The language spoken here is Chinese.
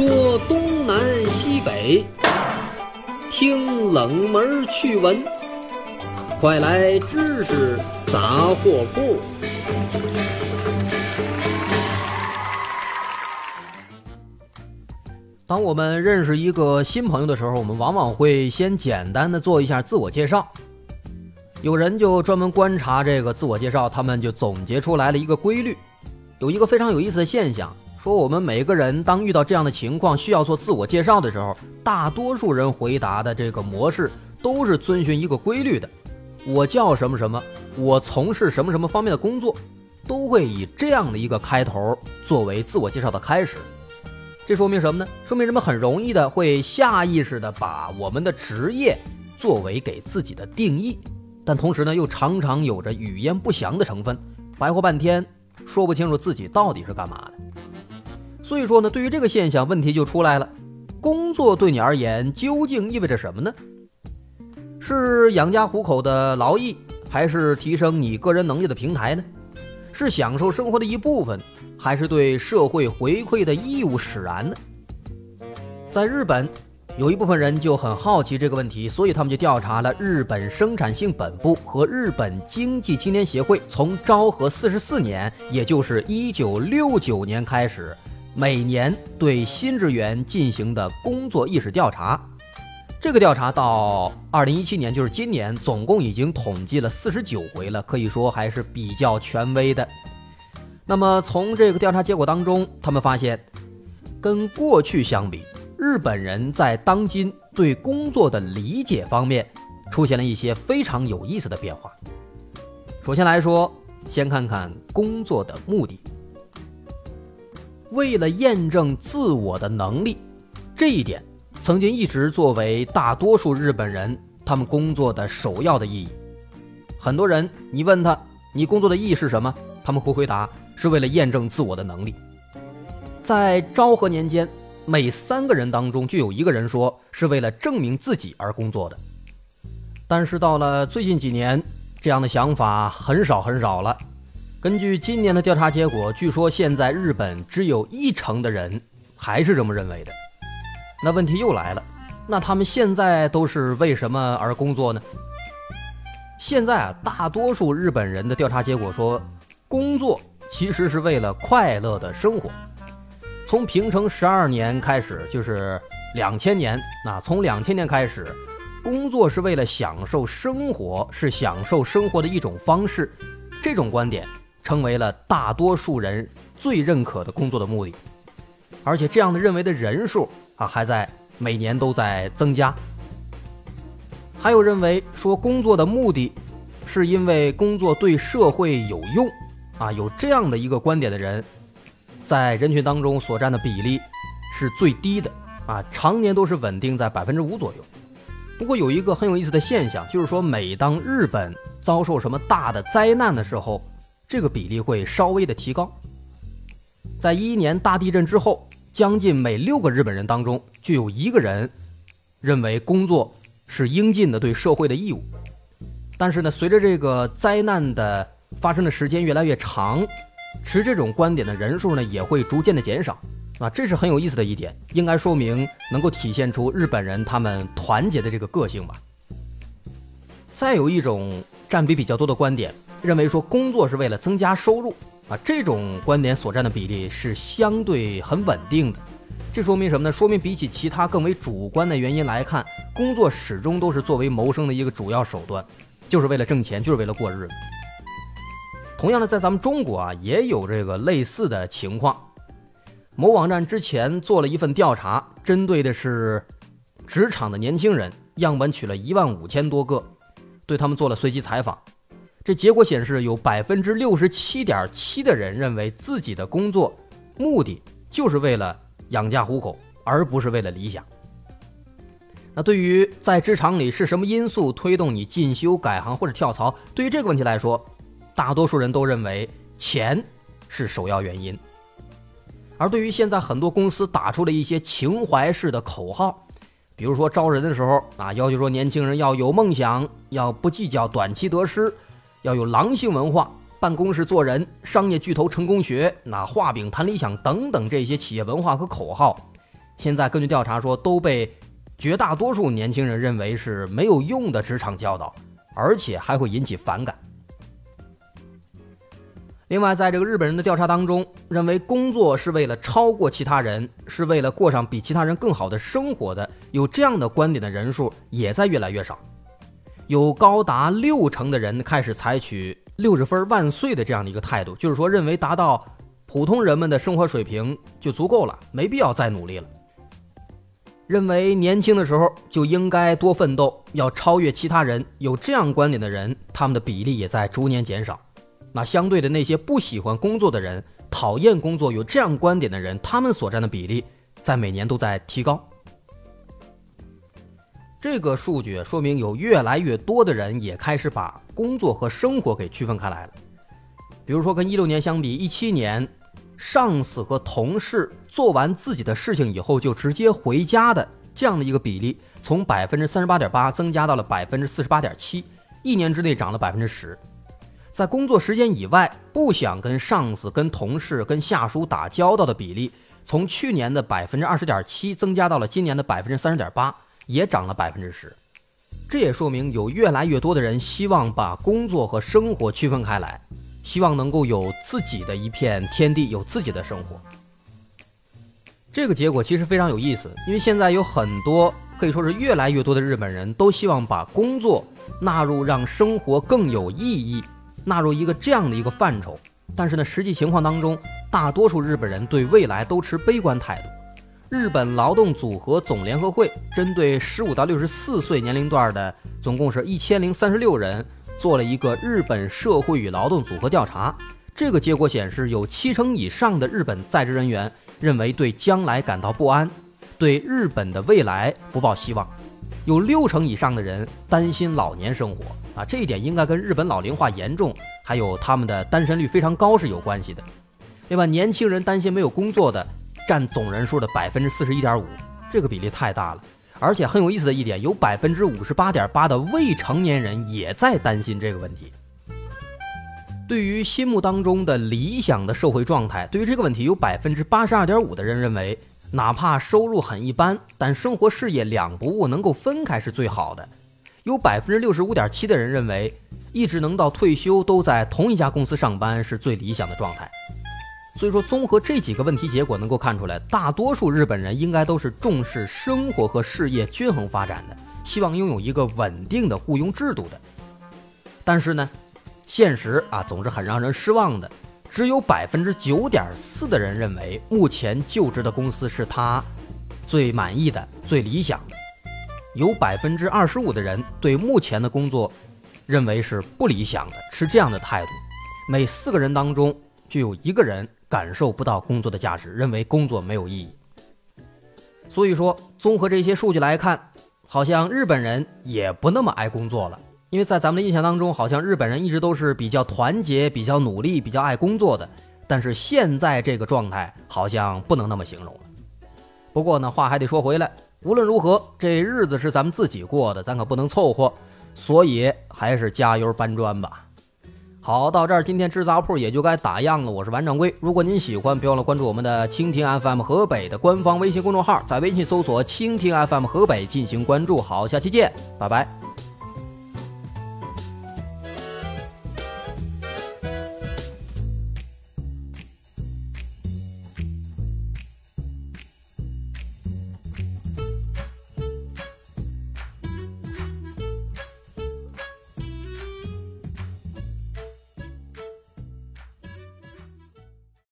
说东南西北，听冷门趣闻。快来知识杂货铺。当我们认识一个新朋友的时候，我们往往会先简单的做一下自我介绍。有人就专门观察这个自我介绍，他们就总结出来了一个规律，有一个非常有意思的现象。说我们每个人当遇到这样的情况需要做自我介绍的时候，大多数人回答的这个模式都是遵循一个规律的。我叫什么什么，我从事什么什么方面的工作，都会以这样的一个开头作为自我介绍的开始。这说明什么呢？说明人们很容易的会下意识的把我们的职业作为给自己的定义，但同时呢，又常常有着语焉不详的成分，白活半天说不清楚自己到底是干嘛的。所以说呢，对于这个现象，问题就出来了：工作对你而言究竟意味着什么呢？是养家糊口的劳役，还是提升你个人能力的平台呢？是享受生活的一部分，还是对社会回馈的义务使然呢？在日本，有一部分人就很好奇这个问题，所以他们就调查了日本生产性本部和日本经济青年协会从昭和四十四年，也就是一九六九年开始。每年对新职员进行的工作意识调查，这个调查到二零一七年，就是今年，总共已经统计了四十九回了，可以说还是比较权威的。那么从这个调查结果当中，他们发现，跟过去相比，日本人在当今对工作的理解方面出现了一些非常有意思的变化。首先来说，先看看工作的目的。为了验证自我的能力，这一点曾经一直作为大多数日本人他们工作的首要的意义。很多人，你问他你工作的意义是什么，他们会回答是为了验证自我的能力。在昭和年间，每三个人当中就有一个人说是为了证明自己而工作的。但是到了最近几年，这样的想法很少很少了。根据今年的调查结果，据说现在日本只有一成的人还是这么认为的。那问题又来了，那他们现在都是为什么而工作呢？现在啊，大多数日本人的调查结果说，工作其实是为了快乐的生活。从平成十二年开始，就是两千年，那从两千年开始，工作是为了享受生活，是享受生活的一种方式。这种观点。成为了大多数人最认可的工作的目的，而且这样的认为的人数啊，还在每年都在增加。还有认为说工作的目的，是因为工作对社会有用啊，有这样的一个观点的人，在人群当中所占的比例是最低的啊，常年都是稳定在百分之五左右。不过有一个很有意思的现象，就是说每当日本遭受什么大的灾难的时候，这个比例会稍微的提高。在一一年大地震之后，将近每六个日本人当中就有一个人认为工作是应尽的对社会的义务。但是呢，随着这个灾难的发生的时间越来越长，持这种观点的人数呢也会逐渐的减少。啊，这是很有意思的一点，应该说明能够体现出日本人他们团结的这个个性吧。再有一种占比比较多的观点。认为说工作是为了增加收入啊，这种观点所占的比例是相对很稳定的。这说明什么呢？说明比起其他更为主观的原因来看，工作始终都是作为谋生的一个主要手段，就是为了挣钱，就是为了过日子。同样的，在咱们中国啊，也有这个类似的情况。某网站之前做了一份调查，针对的是职场的年轻人，样本取了一万五千多个，对他们做了随机采访。这结果显示，有百分之六十七点七的人认为自己的工作目的就是为了养家糊口，而不是为了理想。那对于在职场里是什么因素推动你进修、改行或者跳槽？对于这个问题来说，大多数人都认为钱是首要原因。而对于现在很多公司打出了一些情怀式的口号，比如说招人的时候啊，要求说年轻人要有梦想，要不计较短期得失。要有狼性文化，办公室做人，商业巨头成功学，那画饼谈理想等等这些企业文化和口号，现在根据调查说，都被绝大多数年轻人认为是没有用的职场教导，而且还会引起反感。另外，在这个日本人的调查当中，认为工作是为了超过其他人，是为了过上比其他人更好的生活的，有这样的观点的人数也在越来越少。有高达六成的人开始采取“六十分万岁”的这样的一个态度，就是说，认为达到普通人们的生活水平就足够了，没必要再努力了。认为年轻的时候就应该多奋斗，要超越其他人，有这样观点的人，他们的比例也在逐年减少。那相对的那些不喜欢工作的人、讨厌工作、有这样观点的人，他们所占的比例在每年都在提高。这个数据说明有越来越多的人也开始把工作和生活给区分开来了。比如说，跟一六年相比，一七年上司和同事做完自己的事情以后就直接回家的这样的一个比例，从百分之三十八点八增加到了百分之四十八点七，一年之内涨了百分之十。在工作时间以外，不想跟上司、跟同事、跟下属打交道的比例，从去年的百分之二十点七增加到了今年的百分之三十点八，也涨了百分之十。这也说明有越来越多的人希望把工作和生活区分开来，希望能够有自己的一片天地，有自己的生活。这个结果其实非常有意思，因为现在有很多可以说是越来越多的日本人都希望把工作纳入让生活更有意义。纳入一个这样的一个范畴，但是呢，实际情况当中，大多数日本人对未来都持悲观态度。日本劳动组合总联合会针对十五到六十四岁年龄段的总共是一千零三十六人，做了一个日本社会与劳动组合调查。这个结果显示，有七成以上的日本在职人员认为对将来感到不安，对日本的未来不抱希望。有六成以上的人担心老年生活。啊，这一点应该跟日本老龄化严重，还有他们的单身率非常高是有关系的。另外，年轻人担心没有工作的占总人数的百分之四十一点五，这个比例太大了。而且很有意思的一点，有百分之五十八点八的未成年人也在担心这个问题。对于心目当中的理想的社会状态，对于这个问题，有百分之八十二点五的人认为，哪怕收入很一般，但生活事业两不误，能够分开是最好的。有百分之六十五点七的人认为，一直能到退休都在同一家公司上班是最理想的状态。所以说，综合这几个问题结果，能够看出来，大多数日本人应该都是重视生活和事业均衡发展的，希望拥有一个稳定的雇佣制度的。但是呢，现实啊总是很让人失望的，只有百分之九点四的人认为目前就职的公司是他最满意的、最理想的。有百分之二十五的人对目前的工作认为是不理想的，持这样的态度。每四个人当中就有一个人感受不到工作的价值，认为工作没有意义。所以说，综合这些数据来看，好像日本人也不那么爱工作了。因为在咱们的印象当中，好像日本人一直都是比较团结、比较努力、比较爱工作的。但是现在这个状态好像不能那么形容了。不过呢，话还得说回来。无论如何，这日子是咱们自己过的，咱可不能凑合，所以还是加油搬砖吧。好，到这儿，今天吃杂铺也就该打烊了。我是王掌柜，如果您喜欢，别忘了关注我们的蜻蜓 FM 河北的官方微信公众号，在微信搜索“蜻蜓 FM 河北”进行关注。好，下期见，拜拜。